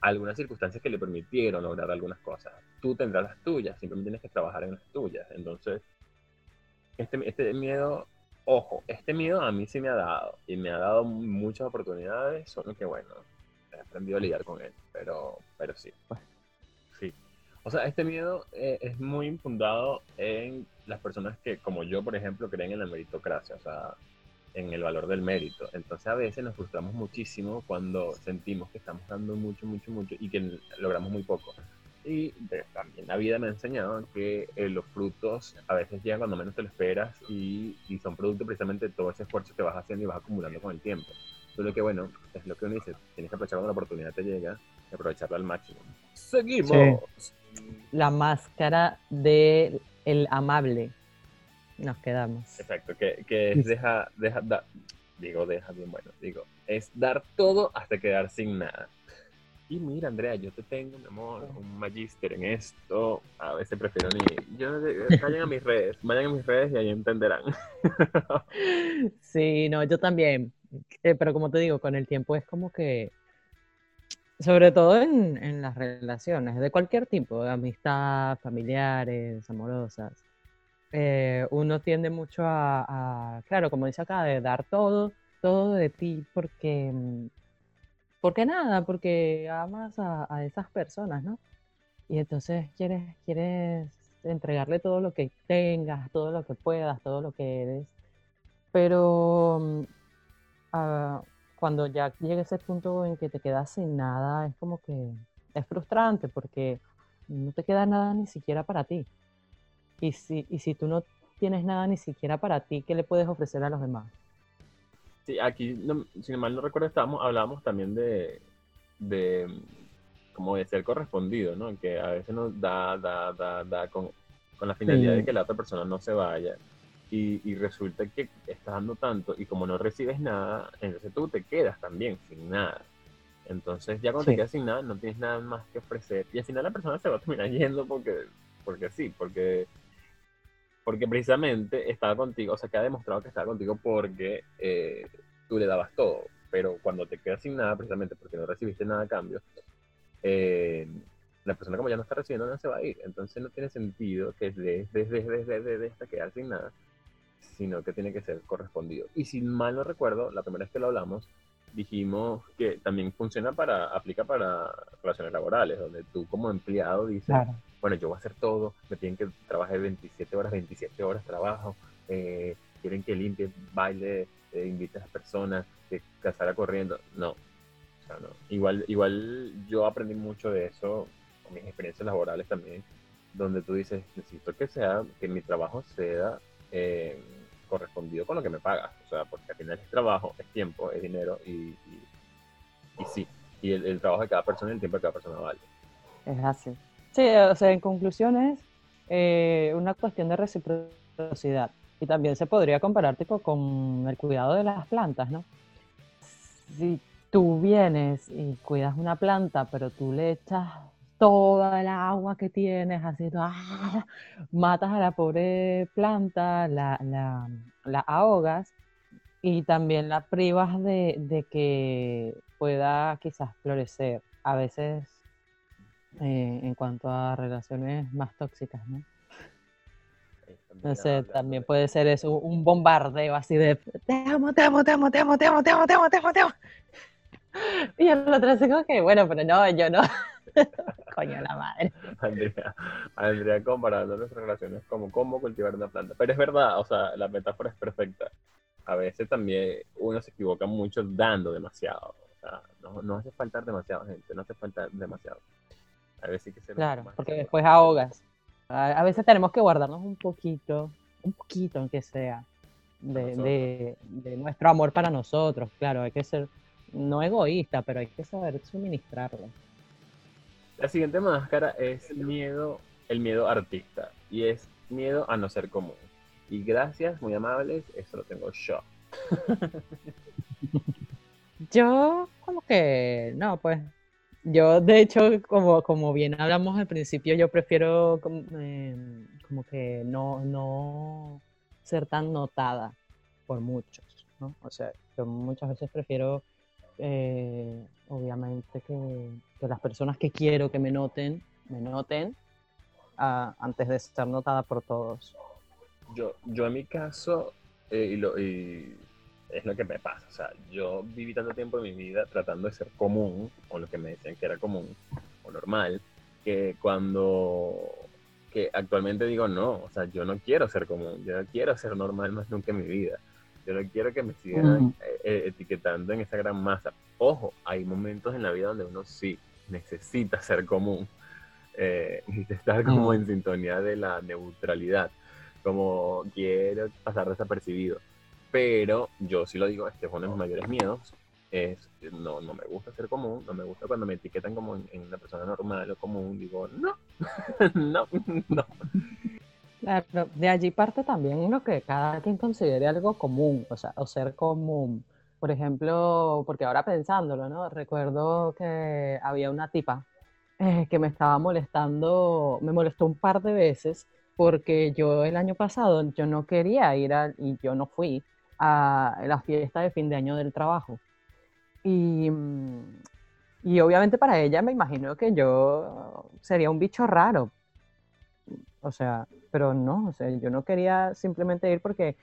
S2: algunas circunstancias que le permitieron lograr algunas cosas. Tú tendrás las tuyas, simplemente tienes que trabajar en las tuyas. Entonces, este, este miedo ojo, este miedo a mí sí me ha dado y me ha dado muchas oportunidades, solo que bueno, he aprendido a lidiar con él, pero, pero sí. Sí. O sea, este miedo eh, es muy infundado en las personas que, como yo, por ejemplo, creen en la meritocracia, o sea, en el valor del mérito. Entonces a veces nos frustramos muchísimo cuando sentimos que estamos dando mucho, mucho, mucho y que logramos muy poco. Y también la vida me ha enseñado que eh, los frutos a veces llegan cuando menos te lo esperas y, y, son producto precisamente de todo ese esfuerzo que vas haciendo y vas acumulando con el tiempo. Solo que bueno, es lo que uno dice, tienes que aprovechar cuando la oportunidad te llega y aprovecharla al máximo. Seguimos.
S1: La máscara del el amable. Nos quedamos.
S2: Exacto, que, que es deja, deja, digo, deja bien bueno, digo, es dar todo hasta quedar sin nada. Y mira, Andrea, yo te tengo, mi amor, un magíster en esto. A veces prefiero ni. Yo, vayan a mis redes, vayan a mis redes y ahí entenderán.
S1: Sí, no, yo también. Eh, pero como te digo, con el tiempo es como que. Sobre todo en, en las relaciones, de cualquier tipo, de amistad, familiares, amorosas. Eh, uno tiende mucho a, a, claro, como dice acá, de dar todo, todo de ti, porque mm, porque nada, porque amas a, a, esas personas, ¿no? Y entonces quieres, quieres entregarle todo lo que tengas, todo lo que puedas, todo lo que eres. Pero uh, cuando ya llega ese punto en que te quedas sin nada, es como que es frustrante porque no te queda nada ni siquiera para ti. Y si, y si tú no tienes nada ni siquiera para ti, ¿qué le puedes ofrecer a los demás?
S2: Sí, aquí, no, sin mal no recuerdo, estábamos, hablábamos también de, de, como de ser correspondido, ¿no? Que a veces nos da, da, da, da con, con la finalidad de que la otra persona no se vaya. Y, y, resulta que estás dando tanto y como no recibes nada, entonces tú te quedas también sin nada. Entonces ya cuando sí. te quedas sin nada, no tienes nada más que ofrecer. Y al final la persona se va a terminar yendo porque, porque sí, porque porque precisamente estaba contigo, o sea, que ha demostrado que estaba contigo porque eh, tú le dabas todo, pero cuando te quedas sin nada, precisamente porque no recibiste nada a cambio, eh, la persona como ya no está recibiendo nada se va a ir, entonces no tiene sentido que desde desde desde desde hasta quedar sin nada, sino que tiene que ser correspondido. Y si mal no recuerdo, la primera vez que lo hablamos, dijimos que también funciona para, aplica para relaciones laborales, donde tú como empleado dices, claro bueno, yo voy a hacer todo, me piden que trabaje 27 horas, 27 horas trabajo, eh, quieren que limpie, baile, eh, invite a las personas, que casara corriendo. No, o sea, no. Igual, igual yo aprendí mucho de eso con mis experiencias laborales también, donde tú dices, necesito que sea, que mi trabajo sea eh, correspondido con lo que me pagas, o sea, porque al final es trabajo, es tiempo, es dinero y, y, y sí, y el, trabajo de cada persona y el tiempo de cada persona vale.
S1: Es así. Sí, o sea, en conclusión es eh, una cuestión de reciprocidad. Y también se podría comparar tipo con el cuidado de las plantas, ¿no? Si tú vienes y cuidas una planta, pero tú le echas toda el agua que tienes, así, ¡ah! matas a la pobre planta, la, la, ahogas y también la privas de, de, que pueda quizás florecer. A veces eh, en cuanto a relaciones más tóxicas, ¿no? No sé, también puede ser eso, un bombardeo así de te amo, te amo, te amo, te amo, te amo, te amo, te amo, te amo, te amo. Y el otro así como que, bueno, pero no, yo no. Coño, la madre.
S2: Andrea, Andrea comparando nuestras relaciones como cómo cultivar una planta. Pero es verdad, o sea, la metáfora es perfecta. A veces también uno se equivoca mucho dando demasiado. O sea, no, no hace falta demasiado, gente, no hace falta demasiado. A veces que
S1: Claro, porque después ahogas. A, veces tenemos que guardarnos un poquito, un poquito aunque sea, de, de nuestro amor para nosotros. Claro, hay que ser no egoísta, pero hay que saber suministrarlo.
S2: La siguiente máscara es miedo, el miedo artista, y es miedo a no ser común. Y gracias, muy amables, eso lo tengo yo.
S1: yo, como que, no, pues, yo de hecho, como, como bien hablamos al principio, yo prefiero como, em, como que no, no ser tan notada por muchos, ¿no? O sea, yo muchas veces prefiero eh, obviamente que, las personas que quiero que me noten, me noten ah, antes de ser notada por todos.
S2: Yo, yo en mi caso, eh, y, lo, y es lo que me pasa, o sea, yo viví tanto tiempo en mi vida tratando de ser común, o lo que me decían que era común, o normal, que cuando que actualmente digo no, o sea, yo no quiero ser común, yo no quiero ser normal más nunca en mi vida. Yo no quiero que me sigan eh, eh, etiquetando en esa gran masa. Ojo, hay momentos en la vida donde uno sí necesita ser común. Eh, necesita estar como en sintonía de la neutralidad. Como quiero pasar desapercibido. Pero yo sí lo digo, este es uno de mis mayores miedos. Es, no, no me gusta ser común, no me gusta cuando me etiquetan como en, en una persona normal o común. Digo, no, no, no.
S1: Claro, de allí parte también lo que cada quien considere algo común, o sea, o ser común. Por ejemplo, porque ahora pensándolo, ¿no? Recuerdo que había una tipa eh, que me estaba molestando, me molestó un par de veces porque yo el año pasado yo no quería ir a, y yo no fui a la fiesta de fin de año del trabajo. Y, mm, y obviamente para ella me imagino que yo sería un bicho raro. O sea, pero no, o sea, yo no quería simplemente ir porque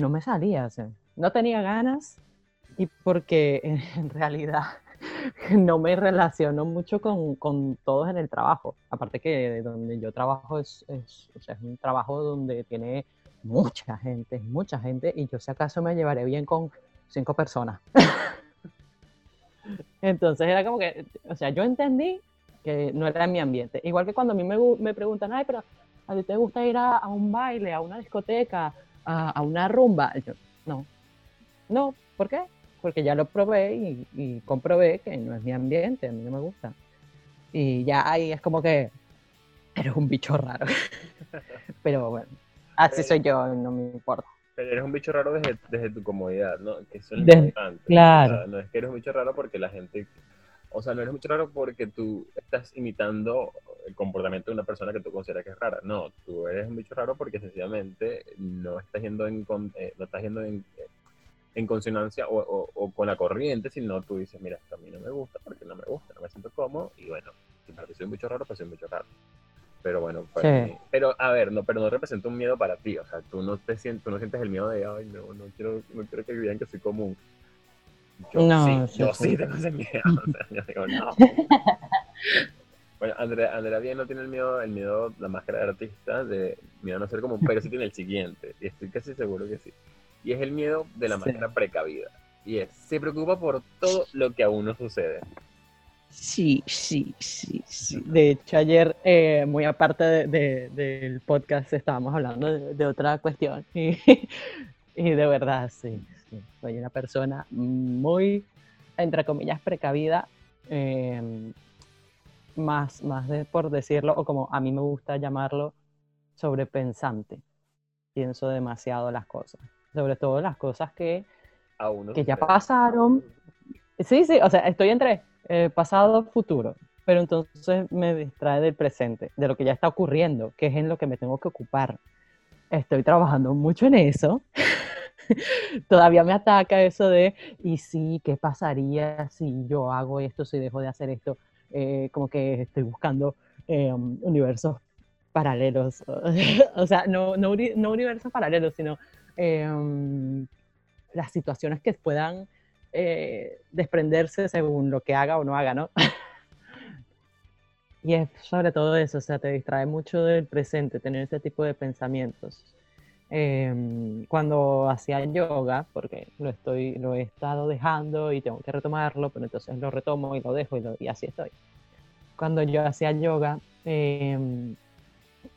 S1: no me salía, o sea, no tenía ganas y porque en realidad no me relaciono mucho con, con, todos en el trabajo. Aparte que donde yo trabajo es, es, o sea, es un trabajo donde tiene mucha gente, mucha gente, y yo si acaso me llevaré bien con cinco personas. Entonces era como que, o sea, yo entendí que no era mi ambiente. Igual que cuando a mí me, me preguntan, ay, pero ¿a ti te gusta ir a, un baile, a una discoteca, a, una rumba? no, no, ¿por qué? Porque ya lo probé y, comprobé que no es mi ambiente, a mí no me gusta. Y ya ahí es como que eres un bicho raro. Pero bueno, así soy yo, no me importa.
S2: Pero eres un bicho raro desde, tu comodidad, ¿no? Que eso es lo importante.
S1: Claro.
S2: no es que eres un bicho raro porque la gente o sea, no eres mucho raro porque tú estás imitando el comportamiento de una persona que tú consideras que es rara. No, tú eres un bicho raro porque sencillamente no estás yendo en, eh, no estás yendo en, en consonancia o, o, con la corriente, sino tú dices, mira, esto a mí no me gusta porque no me gusta, no me siento cómodo y bueno, si para soy un bicho raro, pues soy bicho raro. Pero bueno, pero a ver, no, pero no representa un miedo para ti, o sea, tú no te sientes, tú no sientes el miedo de, ay, no, no quiero, no quiero que vean que soy común yo no, sí, yo sí, tengo ese miedo. O sea, yo digo, no. bueno, Andrea, Andrea bien no tiene el miedo, el miedo, la máscara de artista, de miedo a no ser como, pero sí tiene el siguiente, y estoy casi seguro que sí. Y es el miedo de la máscara precavida. Y es, se preocupa por todo lo que a uno sucede.
S1: Sí, sí, sí, sí. De hecho, ayer, eh, muy aparte de, del podcast, estábamos hablando de, otra cuestión. Y, y de verdad, sí soy una persona muy entre comillas, precavida, em, más, más de, por decirlo, o como a mí me gusta llamarlo, sobrepensante. Pienso demasiado las cosas, sobre todo las cosas que, que ya pasaron. Sí, sí, o sea, estoy entre eh, pasado, futuro, pero entonces me distrae del presente, de lo que ya está ocurriendo, que es en lo que me tengo que ocupar. Estoy trabajando mucho en eso. Todavía me ataca eso de, y sí, ¿qué pasaría si yo hago esto, si dejo de hacer esto? Eh, como que estoy buscando eh, universos paralelos, o sea, no, no, no, universos paralelos, sino eh, las situaciones que puedan desprenderse según lo que haga o no haga, ¿no? y es sobre todo eso, o sea, te distrae mucho del presente, tener ese tipo de pensamientos. Em, cuando hacía yoga, porque lo, estoy, lo he estado dejando y tengo que retomarlo, pero entonces lo retomo y lo dejo y, así estoy. Cuando yo hacía yoga, eh,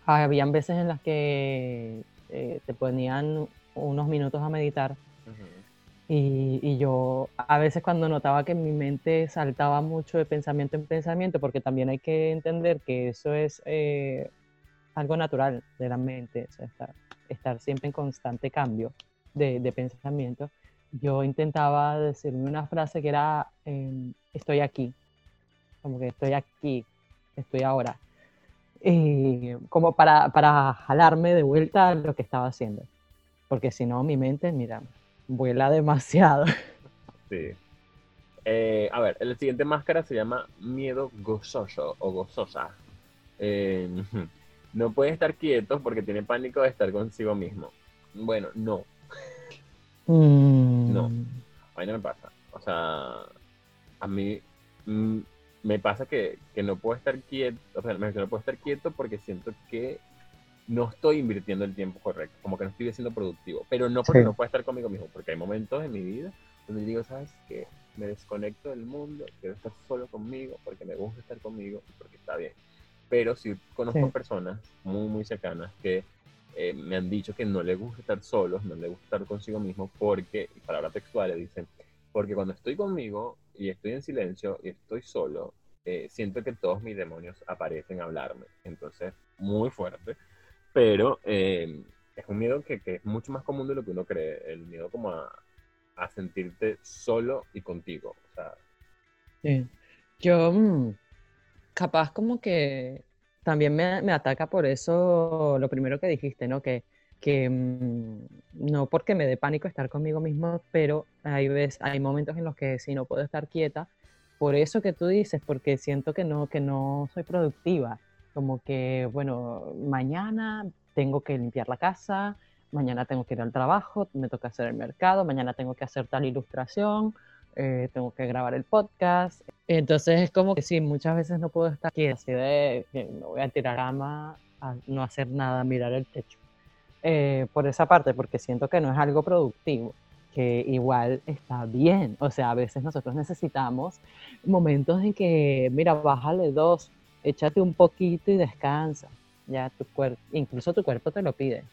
S1: habían veces en las que eh, te ponían unos minutos a meditar. Y, y, yo a veces cuando notaba que mi mente saltaba mucho de pensamiento en pensamiento, porque también hay que entender que eso es eh, algo natural de la mente, o sea, estar, estar, siempre en constante cambio de, de, pensamiento, yo intentaba decirme una frase que era, em, estoy aquí, como que estoy aquí, estoy ahora, y como para, para jalarme de vuelta a lo que estaba haciendo, porque si no mi mente, mira, vuela demasiado.
S2: Sí. Eh, a ver, el siguiente máscara se llama miedo gozoso o gozosa. Eh, no puede estar quieto porque tiene pánico de estar consigo mismo. Bueno, no.
S1: Mm.
S2: No. A mí no me pasa. O sea, a mí mm, me pasa que, que, no puedo estar quieto. O sea, no puedo estar quieto porque siento que no estoy invirtiendo el tiempo correcto. Como que no estoy siendo productivo. Pero no porque no puedo estar conmigo mismo. Porque hay momentos en mi vida donde digo, ¿sabes qué? Me desconecto del mundo, quiero estar solo conmigo porque me gusta estar conmigo y porque está bien pero sí conozco personas muy, muy cercanas que eh, me han dicho que no les gusta estar solos, no les gusta estar consigo mismo porque, y palabras textuales dicen, porque cuando estoy conmigo y estoy en silencio y estoy solo, eh, siento que todos mis demonios aparecen a hablarme. Entonces, muy fuerte, pero eh, es un miedo que, que, es mucho más común de lo que uno cree, el miedo como a, a sentirte solo y contigo. O sea,
S1: sí. Yo, mm, capaz como que también me, me, ataca por eso lo primero que dijiste, ¿no? Que, que mm, no porque me dé pánico estar conmigo mismo, pero hay, veces, hay momentos en los que si no puedo estar quieta, por eso que tú dices, porque siento que no, que no soy productiva, como que, bueno, mañana tengo que limpiar la casa, mañana tengo que ir al trabajo, me toca hacer el mercado, mañana tengo que hacer tal ilustración, eh, tengo que grabar el podcast. Entonces es como que sí, muchas veces no puedo estar aquí, así de que me voy a tirar a a no hacer nada, mirar el techo. Eh, por esa parte, porque siento que no es algo productivo, que igual está bien. O sea, a veces nosotros necesitamos momentos en que, mira, bájale dos, échate un poquito y descansa. Ya tu cuerpo, incluso tu cuerpo te lo pide.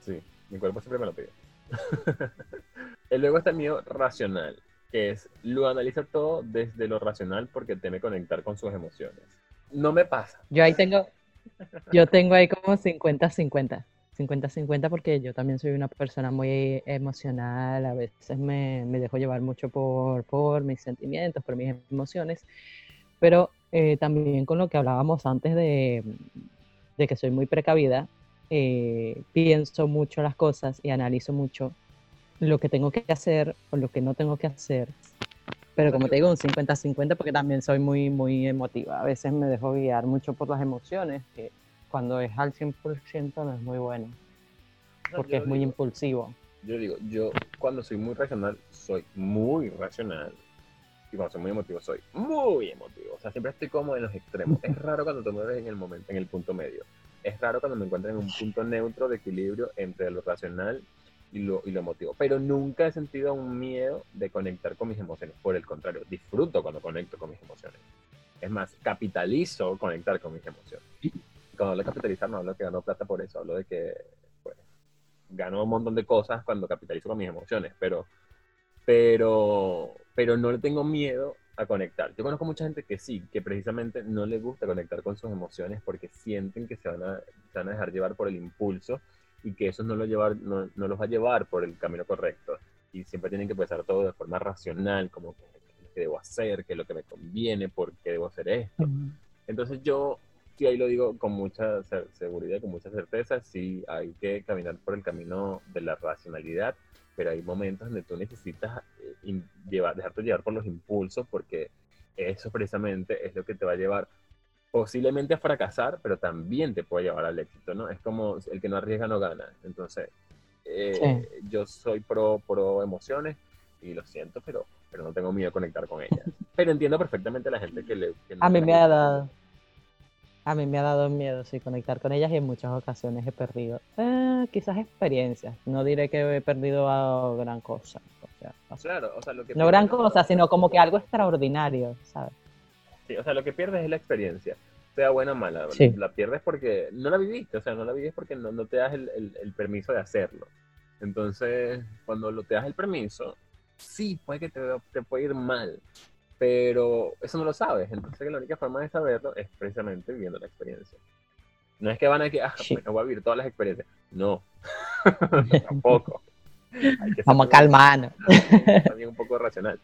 S2: Sí, mi cuerpo siempre me lo pide. y luego está el mío racional que es lo analiza todo desde lo racional porque teme conectar con sus emociones. No me pasa.
S1: Yo ahí tengo, yo tengo ahí como 50-50. 50-50 porque yo también soy una persona muy emocional, a veces me, me dejo llevar mucho por, por, mis sentimientos, por mis emociones, pero eh, también con lo que hablábamos antes de, de que soy muy precavida, eh, pienso mucho las cosas y analizo mucho lo que tengo que hacer o lo que no tengo que hacer. Pero como te digo, un 50-50 porque también soy muy, muy emotiva. A veces me dejo guiar mucho por las emociones, que cuando es al 100% no es muy bueno, porque es muy impulsivo.
S2: Yo digo, yo cuando soy muy racional, soy muy racional. Cuando soy muy emotivo, soy muy emotivo. O sea, siempre estoy como en los extremos. es raro cuando te mueves en el momento, en el punto medio. Es raro cuando me encuentro en un punto neutro de equilibrio entre lo racional y lo, y lo emotivo. Pero nunca he sentido un miedo de conectar con mis emociones. Por el contrario, disfruto cuando conecto con mis emociones. Es más, capitalizo conectar con mis emociones. Cuando hablo de capitalizar, no hablo de que gano plata por eso, hablo de que pues, gano un montón de cosas cuando capitalizo con mis emociones, pero pero, pero no le tengo miedo a conectar. Yo conozco mucha gente que sí, que precisamente no le gusta conectar con sus emociones porque sienten que se van a, se van a dejar llevar por el impulso y que eso no, lo llevar, no, no, los va a llevar por el camino correcto. Y siempre tienen que pensar todo de forma racional, como qué debo hacer, qué es lo que me conviene, por qué debo hacer esto. Entonces yo, sí ahí lo digo con mucha seguridad, con mucha certeza, sí hay que caminar por el camino de la racionalidad, pero hay momentos donde tú necesitas llevar, dejarte llevar por los impulsos, porque eso precisamente es lo que te va a llevar posiblemente a fracasar, pero también te puede llevar al éxito, ¿no? Es como el que no arriesga no gana. Entonces, eh, yo soy pro, pro emociones y lo siento, pero, pero no tengo miedo a conectar con ellas. Pero entiendo perfectamente a la gente que le...
S1: a mí me ha dado... A mí me ha dado miedo, sí, conectar con ellas y en muchas ocasiones he perdido eh, quizás experiencias. No diré que he perdido a gran cosa.
S2: Claro, o sea, lo que
S1: no gran cosa, sino como que algo extraordinario, ¿sabes?
S2: Sí, o sea, lo que pierdes es la experiencia, sea buena o mala. La pierdes porque no la viviste, o sea, no la vives porque no, no te das el, el, permiso de hacerlo. Entonces, cuando lo te das el permiso, sí, puede que te, te puede ir mal, pero eso no lo sabes. Entonces, la única forma de saberlo es precisamente viviendo la experiencia. No es que van a que, ah, voy a vivir todas las experiencias. No, tampoco.
S1: Vamos a calmarnos.
S2: También un poco racional.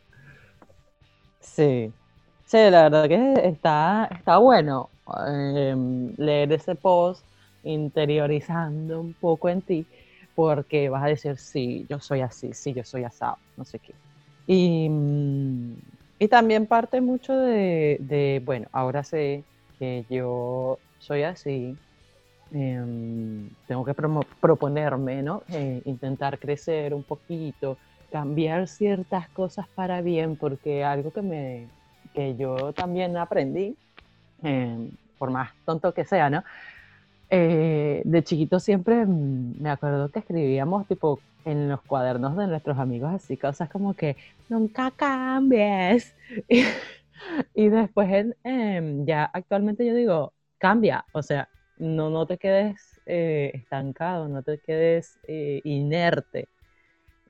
S1: Sí. Sí, la verdad que está, está bueno em, leer ese post interiorizando un poco en ti, porque vas a decir, sí, yo soy así, sí, yo soy asado, no sé qué. Y, y también parte mucho de, bueno, ahora sé que yo soy así, em, tengo que proponerme, ¿no? Eh, intentar crecer un poquito, cambiar ciertas cosas para bien, porque algo que me que yo también aprendí, eh, por más tonto que sea, ¿no? Eh, de chiquito siempre me acuerdo que escribíamos tipo en los cuadernos de nuestros amigos así cosas como que nunca cambies y, después em, ya actualmente yo digo cambia o sea no no te quedes eh, estancado no te quedes inerte.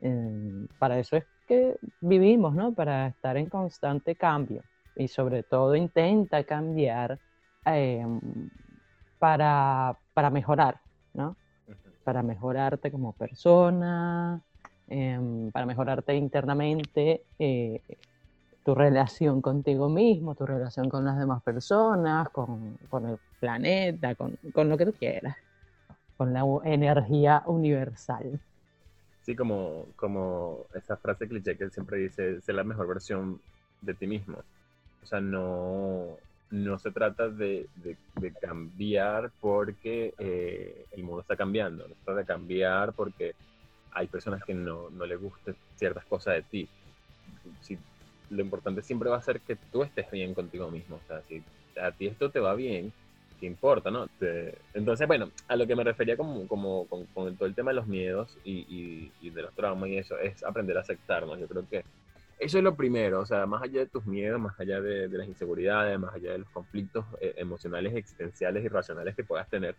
S1: Em, para eso es que vivimos no para estar en constante cambio y sobre todo intenta cambiar em, para, para, mejorar, ¿no? Para mejorarte como persona, em, para mejorarte internamente, eh, tu relación contigo mismo, tu relación con las demás personas, con, con el planeta, con, con, lo que tú quieras, con la energía universal.
S2: Sí, como, como esa frase cliché que siempre dice, ser la mejor versión de ti mismo. O sea, no, no se trata de, de, cambiar porque eh, el mundo está cambiando, no se trata de cambiar porque hay personas que no, no les gusten ciertas cosas de ti. Si, lo importante siempre va a ser que tú estés bien contigo mismo. O sea, si a ti esto te va bien, ¿qué importa, no? entonces, bueno, a lo que me refería como, como con, todo el tema de los miedos y de los traumas y eso, es aprender a aceptarnos. Yo creo que eso es lo primero, o sea, más allá de tus miedos, más allá de, las inseguridades, más allá de los conflictos eh, emocionales, existenciales y racionales que puedas tener,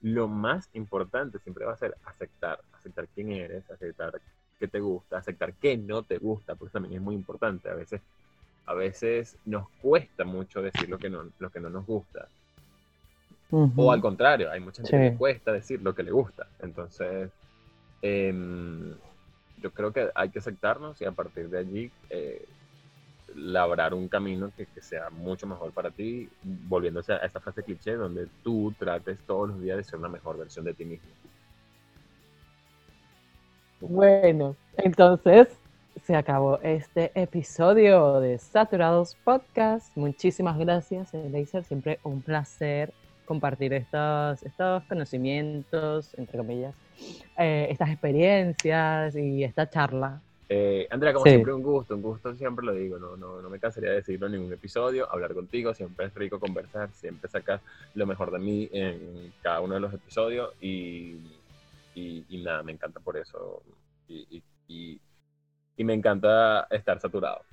S2: lo más importante siempre va a ser aceptar, aceptar quién eres, aceptar qué te gusta, aceptar qué no te gusta, porque también es muy importante. A veces, a veces nos cuesta mucho decir lo que no, lo que no nos gusta. O al contrario, hay mucha gente que le cuesta decir lo que le gusta. Entonces, eh, yo creo que hay que aceptarnos y a partir de allí eh, labrar un camino que, que, sea mucho mejor para ti, volviéndose a esa frase cliché donde tú trates todos los días de ser una mejor versión de ti mismo.
S1: Bueno, entonces se acabó este episodio de Saturados Podcast. Muchísimas gracias, Laser. Siempre un placer compartir estos, estos conocimientos, entre comillas, eh, estas experiencias y esta charla.
S2: Eh, Andrea, como siempre, un gusto, un gusto, siempre lo digo, no, no, no me cansaría de decirlo en ningún episodio, hablar contigo, siempre es rico conversar, siempre sacas lo mejor de mí en cada uno de los episodios y, y, nada, me encanta por eso y, y me encanta estar saturado.